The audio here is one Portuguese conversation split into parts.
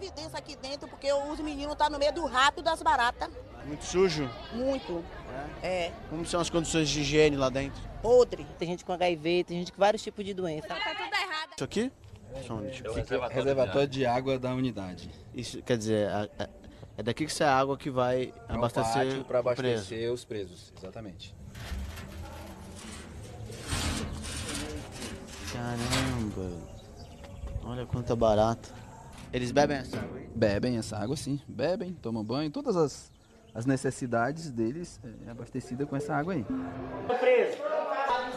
providência aqui dentro, porque os meninos estão tá no meio do rato das baratas. Muito sujo? Muito. É. é. Como são as condições de higiene lá dentro? Podre. Tem gente com HIV, tem gente com vários tipos de doença. Tá tudo errado. Isso aqui? Fica reservatório de água da unidade. Isso quer dizer, é daqui que sai a água que vai é abastecer para abastecer preso. os presos, exatamente. Caramba. Olha quanta barata. Eles bebem essa água? Aí? Bebem essa água, sim. Bebem, tomam banho, todas as, as necessidades deles é abastecida com essa água aí. Preso.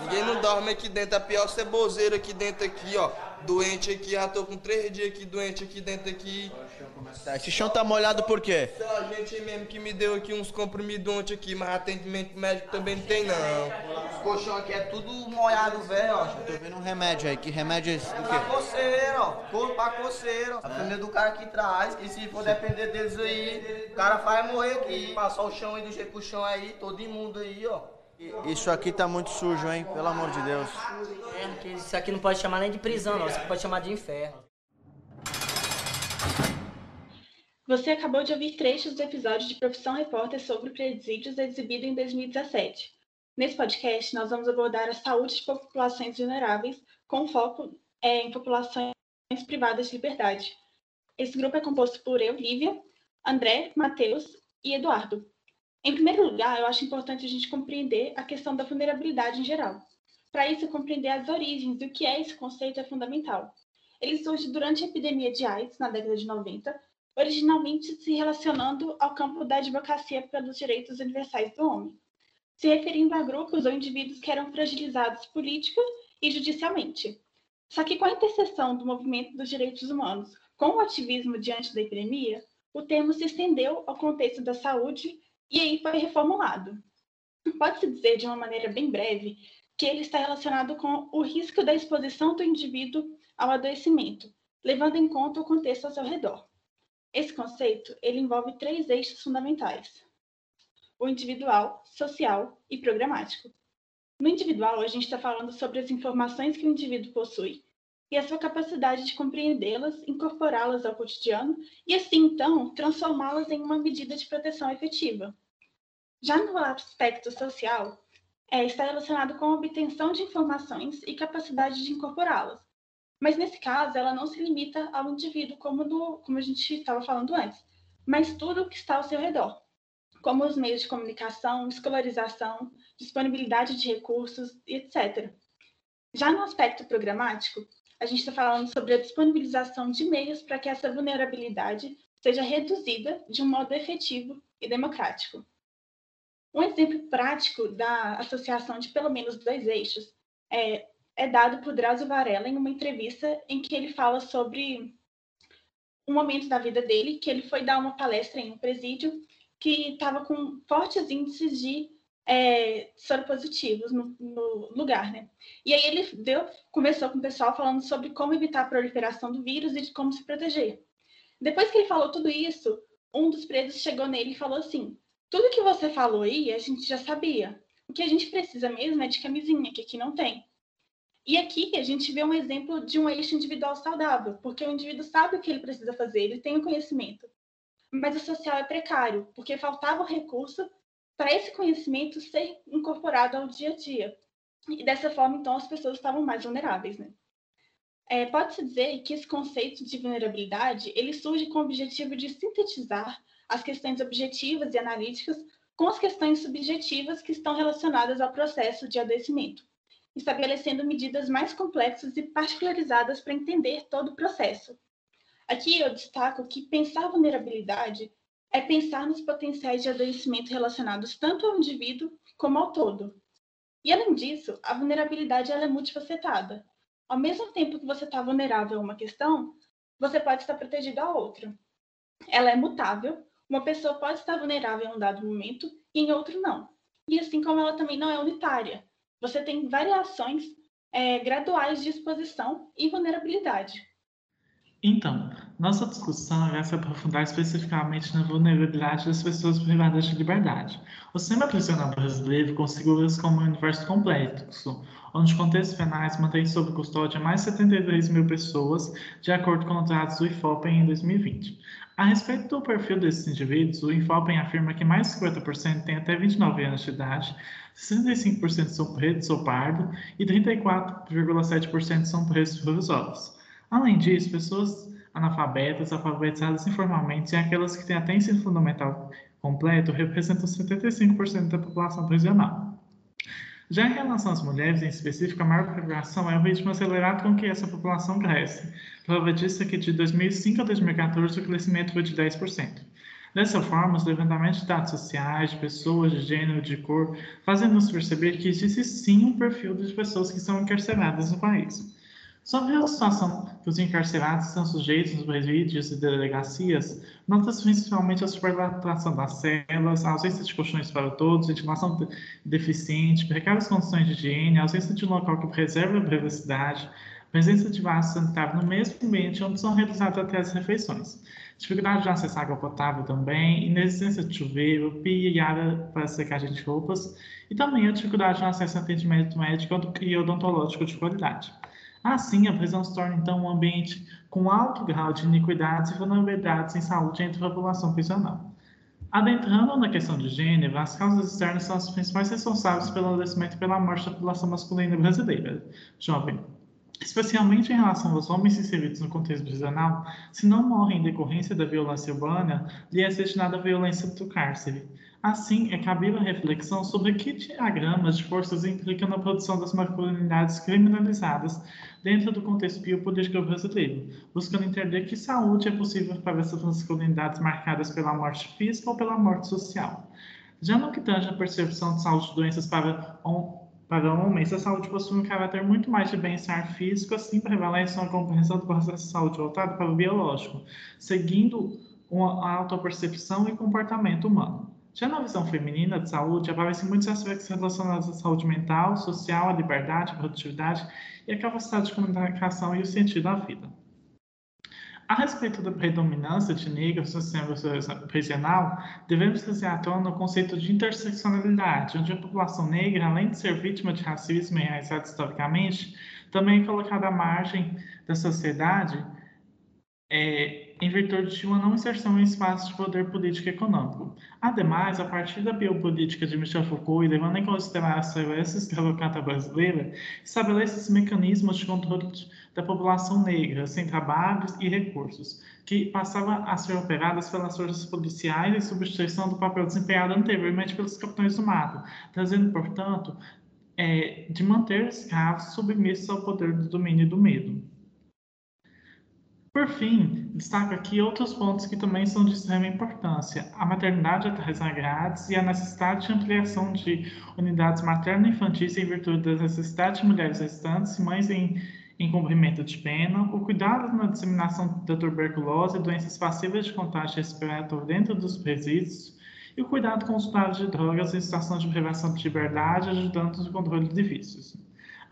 Ninguém não dorme aqui dentro, a pior ceboseira aqui dentro aqui, ó. Doente aqui, já tô com três dias aqui, doente aqui dentro aqui. Esse chão tá molhado por quê? Sei lá, gente mesmo que me deu aqui uns comprimidos ontem aqui, mas atendimento médico também não tem não. Os colchão aqui é tudo molhado, velho, ó. Tô vendo um remédio aí, que remédio é esse? É pra coceira, ó. Corpo pra coceira. A família do cara aqui traz, que se for depender deles aí, o cara vai morrer aqui. Passar o chão aí do jeito que o chão aí, todo imundo aí, ó. Isso aqui tá muito sujo, hein? Pelo amor de Deus. É, isso aqui não pode chamar nem de prisão, não. Isso aqui pode chamar de inferno. Você acabou de ouvir trechos do episódio de Profissão Repórter sobre presídios exibido em 2017. Nesse podcast, nós vamos abordar a saúde de populações vulneráveis, com foco é, em populações privadas de liberdade. Esse grupo é composto por eu, Lívia, André, Matheus e Eduardo. Em primeiro lugar, eu acho importante a gente compreender a questão da vulnerabilidade em geral. Para isso, compreender as origens e o que é esse conceito é fundamental. Ele surge durante a epidemia de AIDS, na década de 90, originalmente se relacionando ao campo da advocacia pelos direitos universais do homem, se referindo a grupos ou indivíduos que eram fragilizados política e judicialmente. Só que com a interseção do movimento dos direitos humanos com o ativismo diante da epidemia, o termo se estendeu ao contexto da saúde e aí foi reformulado. Pode-se dizer, de uma maneira bem breve, que ele está relacionado com o risco da exposição do indivíduo ao adoecimento, levando em conta o contexto ao seu redor. Esse conceito ele envolve três eixos fundamentais: o individual, social e programático. No individual, a gente está falando sobre as informações que o indivíduo possui e a sua capacidade de compreendê-las, incorporá-las ao cotidiano e, assim, então, transformá-las em uma medida de proteção efetiva. Já no aspecto social, é, está relacionado com a obtenção de informações e capacidade de incorporá-las. Mas nesse caso, ela não se limita ao indivíduo, como, do, como a gente estava falando antes, mas tudo o que está ao seu redor, como os meios de comunicação, escolarização, disponibilidade de recursos, etc. Já no aspecto programático, a gente está falando sobre a disponibilização de meios para que essa vulnerabilidade seja reduzida de um modo efetivo e democrático. Um exemplo prático da associação de pelo menos dois eixos é, é dado por Drauzio Varela em uma entrevista em que ele fala sobre um momento da vida dele, que ele foi dar uma palestra em um presídio que estava com fortes índices de é, soropositivos no, no, lugar, né? E aí ele deu, conversou com o pessoal falando sobre como evitar a proliferação do vírus e de como se proteger. Depois que ele falou tudo isso, um dos presos chegou nele e falou assim: tudo que você falou aí, a gente já sabia. O que a gente precisa mesmo é de camisinha, que aqui não tem. E aqui a gente vê um exemplo de um eixo individual saudável, porque o indivíduo sabe o que ele precisa fazer, ele tem o conhecimento. Mas o social é precário, porque faltava o recurso para esse conhecimento ser incorporado ao dia a dia. E dessa forma, então, as pessoas estavam mais vulneráveis. Né? É, Pode-se dizer que esse conceito de vulnerabilidade ele surge com o objetivo de sintetizar as questões objetivas e analíticas com as questões subjetivas que estão relacionadas ao processo de adoecimento, estabelecendo medidas mais complexas e particularizadas para entender todo o processo. Aqui eu destaco que pensar vulnerabilidade é pensar nos potenciais de adoecimento relacionados tanto ao indivíduo como ao todo. E além disso, a vulnerabilidade ela é multifacetada. Ao mesmo tempo que você está vulnerável a uma questão, você pode estar protegido a outra. Ela é mutável, uma pessoa pode estar vulnerável em um dado momento e em outro não. E assim como ela também não é unitária. Você tem variações é, graduais de exposição e vulnerabilidade. Então, Nossa discussão irá se aprofundar especificamente na vulnerabilidade das pessoas privadas de liberdade. O sistema prisional brasileiro configura-se como um universo complexo, onde contextos penais mantêm sob custódia mais de 73 mil pessoas, de acordo com os dados do IFOPEN em 2020. A respeito do perfil desses indivíduos, o IFOPEN afirma que mais de 50% têm até 29 anos de idade, 65% são pretos ou pardo e 34,7% são pretos provisórios. Além disso, pessoas analfabetas, alfabetizadas informalmente e aquelas que têm até ensino fundamental completo representam 75% da população prisional. Já em relação às mulheres, em específico, a maior preocupação é o ritmo acelerado com que essa população cresce. Prova disso é que de 2005 a 2014 o crescimento foi de 10%. Dessa forma, os levantamentos de dados sociais, de pessoas, de gênero, de cor, fazem nos perceber que existe sim um perfil de pessoas que são encarceradas no país. Sobre a situação que os encarcerados são sujeitos nos presídios e delegacias, nota-se principalmente a superlotação das celas, a ausência de colchões para todos, ventilação deficiente, precárias condições de higiene, ausência de um local que preserve a privacidade, presença de vaso sanitário no mesmo ambiente onde são realizadas até as refeições, dificuldade de acesso à água potável também, inexistência de chuveiro, pia e área para secagem de roupas, e também a dificuldade de acesso a atendimento médico e odontológico de qualidade. Assim, a prisão se torna, então, um ambiente com alto grau de iniquidades e vulnerabilidades em saúde entre a população prisional. Adentrando na questão de gênero, as causas externas são as principais responsáveis pelo adoecimento e pela morte da população masculina brasileira jovem. Especialmente em relação aos homens inseridos no contexto prisional, se não morrem em decorrência da violência urbana, lhe é destinada a violência do cárcere. Assim, é cabível a reflexão sobre que diagramas de forças implicam na produção das masculinidades criminalizadas dentro do contexto biopolítico brasileiro, buscando entender que saúde é possível para essas masculinidades marcadas pela morte física ou pela morte social. Já no que tange a percepção de saúde de doenças para, para homens, a saúde possui um caráter muito mais de bem-estar físico, assim prevalece uma compreensão do processo de saúde voltado para o biológico, seguindo uma autopercepção e comportamento humano. Já na visão feminina de saúde, aparecem muitos aspectos relacionados à saúde mental, social, à liberdade, à produtividade e à capacidade de comunicação e o sentido da vida. A respeito da predominância de negros no sistema prisional, devemos trazer à tona o conceito de interseccionalidade, onde a população negra, além de ser vítima de racismo enraizado historicamente, também é colocada à margem da sociedade é, em virtude de uma não inserção em espaços de poder político e econômico. Ademais, a partir da biopolítica de Michel Foucault e levando em consideração essa escravocrata brasileira, estabelece mecanismos de controle da população negra, sem trabalhos e recursos, que passavam a ser operadas pelas forças policiais em substituição do papel desempenhado anteriormente pelos capitães do mato, trazendo, portanto, é, de manter escravos submissos ao poder do domínio e do medo. Por fim, destaco aqui outros pontos que também são de extrema importância: a maternidade atrás da grades e a necessidade de ampliação de unidades materno-infantis em virtude das necessidades de mulheres gestantes e mães em, em cumprimento de pena, o cuidado na disseminação da tuberculose e doenças passíveis de contágio respiratório dentro dos presídios, e o cuidado com os usuários de drogas em situação de privação de liberdade, ajudando no controle de vícios.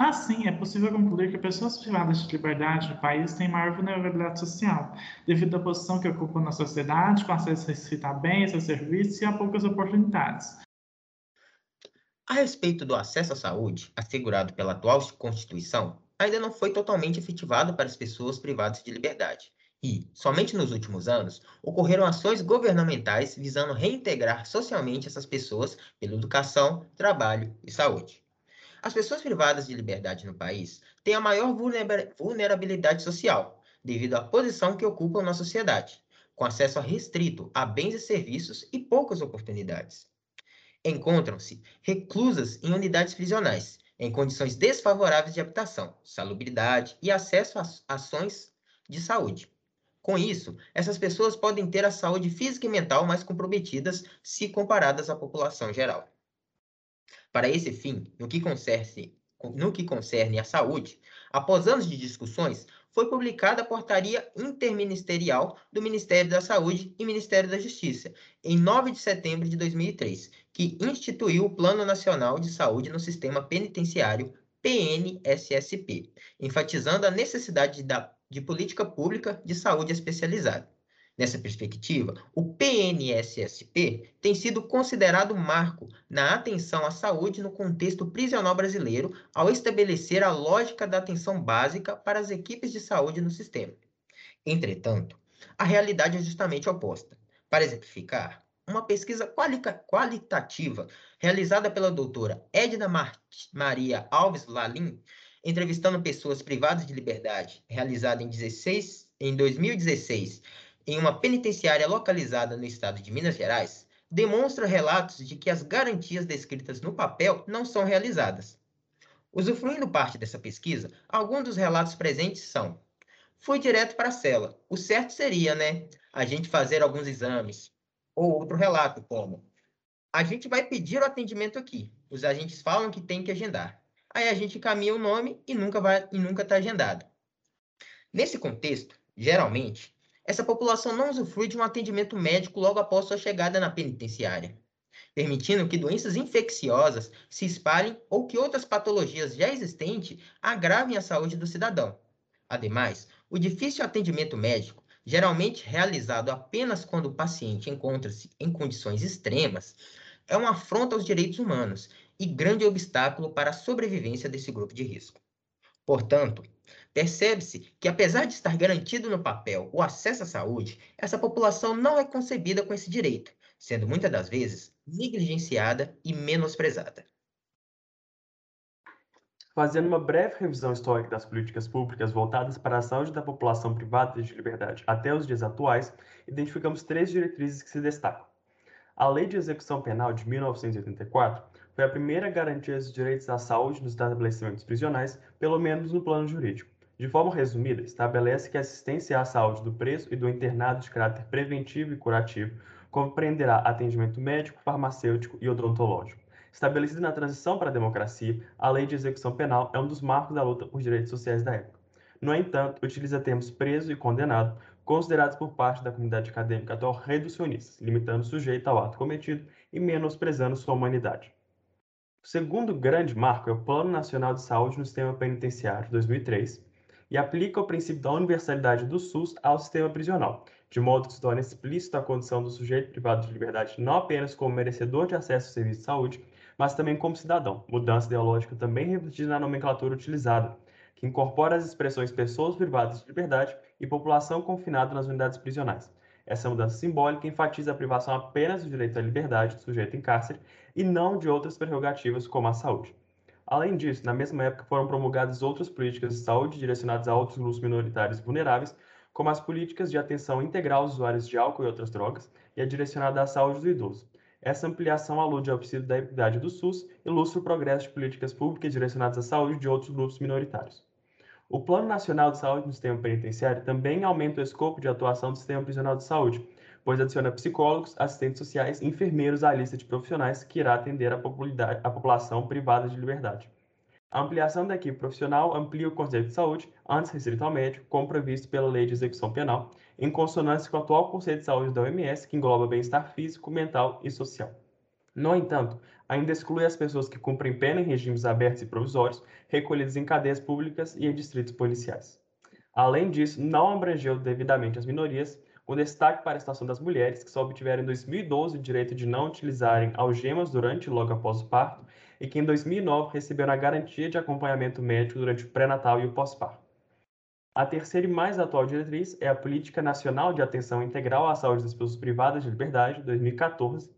Assim, é possível concluir que pessoas privadas de liberdade no país têm maior vulnerabilidade social, devido à posição que ocupam na sociedade, com acesso a bens, a serviços e a poucas oportunidades. A respeito do acesso à saúde, assegurado pela atual Constituição, ainda não foi totalmente efetivado para as pessoas privadas de liberdade. E, somente nos últimos anos, ocorreram ações governamentais visando reintegrar socialmente essas pessoas pela educação, trabalho e saúde. As pessoas privadas de liberdade no país têm a maior vulnerabilidade social, devido à posição que ocupam na sociedade, com acesso restrito a bens e serviços e poucas oportunidades. Encontram-se reclusas em unidades prisionais, em condições desfavoráveis de habitação, salubridade e acesso a ações de saúde. Com isso, essas pessoas podem ter a saúde física e mental mais comprometidas se comparadas à população geral. Para esse fim, no que concerne, no que concerne à saúde, após anos de discussões, foi publicada a portaria interministerial do Ministério da Saúde e Ministério da Justiça, em 9 de setembro de 2003, que instituiu o Plano Nacional de Saúde no Sistema Penitenciário, PNSSP, enfatizando a necessidade da de política pública de saúde especializada. Nessa perspectiva, o PNSSP tem sido considerado marco na atenção à saúde no contexto prisional brasileiro ao estabelecer a lógica da atenção básica para as equipes de saúde no sistema. Entretanto, a realidade é justamente oposta. Para exemplificar, uma pesquisa qualitativa realizada pela doutora Edna Mar Maria Alves Lalim, entrevistando pessoas privadas de liberdade, realizada em, 16, em 2016 em uma penitenciária localizada no estado de Minas Gerais, demonstra relatos de que as garantias descritas no papel não são realizadas. Usufruindo parte dessa pesquisa, alguns dos relatos presentes são: Fui direto para a cela. O certo seria, né, a gente fazer alguns exames. Ou outro relato, como: A gente vai pedir o atendimento aqui. Os agentes falam que tem que agendar. Aí a gente caminha o nome e nunca vai e nunca está agendado. Nesse contexto, geralmente, essa população não usufrui de um atendimento médico logo após sua chegada na penitenciária, permitindo que doenças infecciosas se espalhem ou que outras patologias já existentes agravem a saúde do cidadão. Ademais, o difícil atendimento médico, geralmente realizado apenas quando o paciente encontra-se em condições extremas, é uma afronta aos direitos humanos e grande obstáculo para a sobrevivência desse grupo de risco. Portanto, percebe-se que, apesar de estar garantido no papel o acesso à saúde, essa população não é concebida com esse direito, sendo muitas das vezes negligenciada e menosprezada. Fazendo uma breve revisão histórica das políticas públicas voltadas para a saúde da população privada de liberdade até os dias atuais, identificamos três diretrizes que se destacam. A Lei de Execução Penal de 1984 foi a primeira garantia dos direitos à saúde nos estabelecimentos prisionais, pelo menos no plano jurídico. De forma resumida, estabelece que a assistência à saúde do preso e do internado de caráter preventivo e curativo compreenderá atendimento médico, farmacêutico e odontológico. Estabelecida na transição para a democracia, a Lei de Execução Penal é um dos marcos da luta por direitos sociais da época. No entanto, utiliza termos preso e condenado, considerados por parte da comunidade acadêmica atual reducionistas, limitando o sujeito ao ato cometido e menosprezando sua humanidade. O segundo grande marco é o Plano Nacional de Saúde no Sistema Penitenciário, 2003, e aplica o princípio da universalidade do SUS ao sistema prisional, de modo que se torna explícita a condição do sujeito privado de liberdade não apenas como merecedor de acesso ao serviço de saúde, mas também como cidadão, mudança ideológica também refletida na nomenclatura utilizada, que incorpora as expressões pessoas privadas de liberdade e população confinada nas unidades prisionais, essa mudança simbólica enfatiza a privação apenas do direito à liberdade do sujeito em cárcere e não de outras prerrogativas como a saúde. Além disso, na mesma época foram promulgadas outras políticas de saúde direcionadas a outros grupos minoritários vulneráveis, como as políticas de atenção integral aos usuários de álcool e outras drogas e a direcionada à saúde do idoso. Essa ampliação alude ao princípio da equidade do SUS e ilustra o progresso de políticas públicas direcionadas à saúde de outros grupos minoritários. O Plano Nacional de Saúde no Sistema Penitenciário também aumenta o escopo de atuação do Sistema Prisional de Saúde, pois adiciona psicólogos, assistentes sociais e enfermeiros à lista de profissionais que irá atender a, a população privada de liberdade. A ampliação da equipe profissional amplia o conceito de saúde, antes restrito ao médico, como previsto pela Lei de Execução Penal, em consonância com o atual conceito de saúde da OMS, que engloba bem-estar físico, mental e social. No entanto, ainda exclui as pessoas que cumprem pena em regimes abertos e provisórios, recolhidas em cadeias públicas e em distritos policiais. Além disso, não abrangeu devidamente as minorias, com destaque para a situação das mulheres, que só obtiveram em 2012 o direito de não utilizarem algemas durante e logo após o parto, e que em 2009 receberam a garantia de acompanhamento médico durante o pré-natal e o pós-parto. A terceira e mais atual diretriz é a Política Nacional de Atenção Integral à Saúde das Pessoas Privadas de Liberdade, 2014,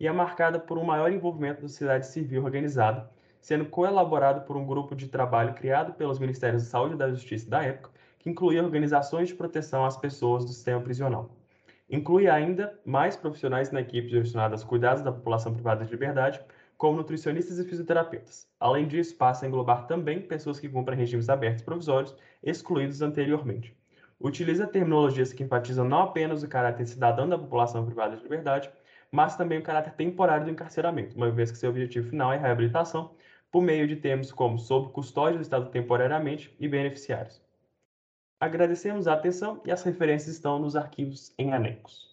e é marcada por um maior envolvimento da sociedade civil organizada, sendo coelaborado por um grupo de trabalho criado pelos Ministérios da Saúde e da Justiça da época, que incluía organizações de proteção às pessoas do sistema prisional. Inclui ainda mais profissionais na equipe direcionadas aos cuidados da população privada de liberdade, como nutricionistas e fisioterapeutas. Além disso, passa a englobar também pessoas que cumprem regimes abertos provisórios, excluídos anteriormente. Utiliza terminologias que enfatizam não apenas o caráter cidadão da população privada de liberdade, mas também o caráter temporário do encarceramento, uma vez que seu objetivo final é a reabilitação, por meio de termos como sob custódia do Estado temporariamente e beneficiários. Agradecemos a atenção e as referências estão nos arquivos em anexos.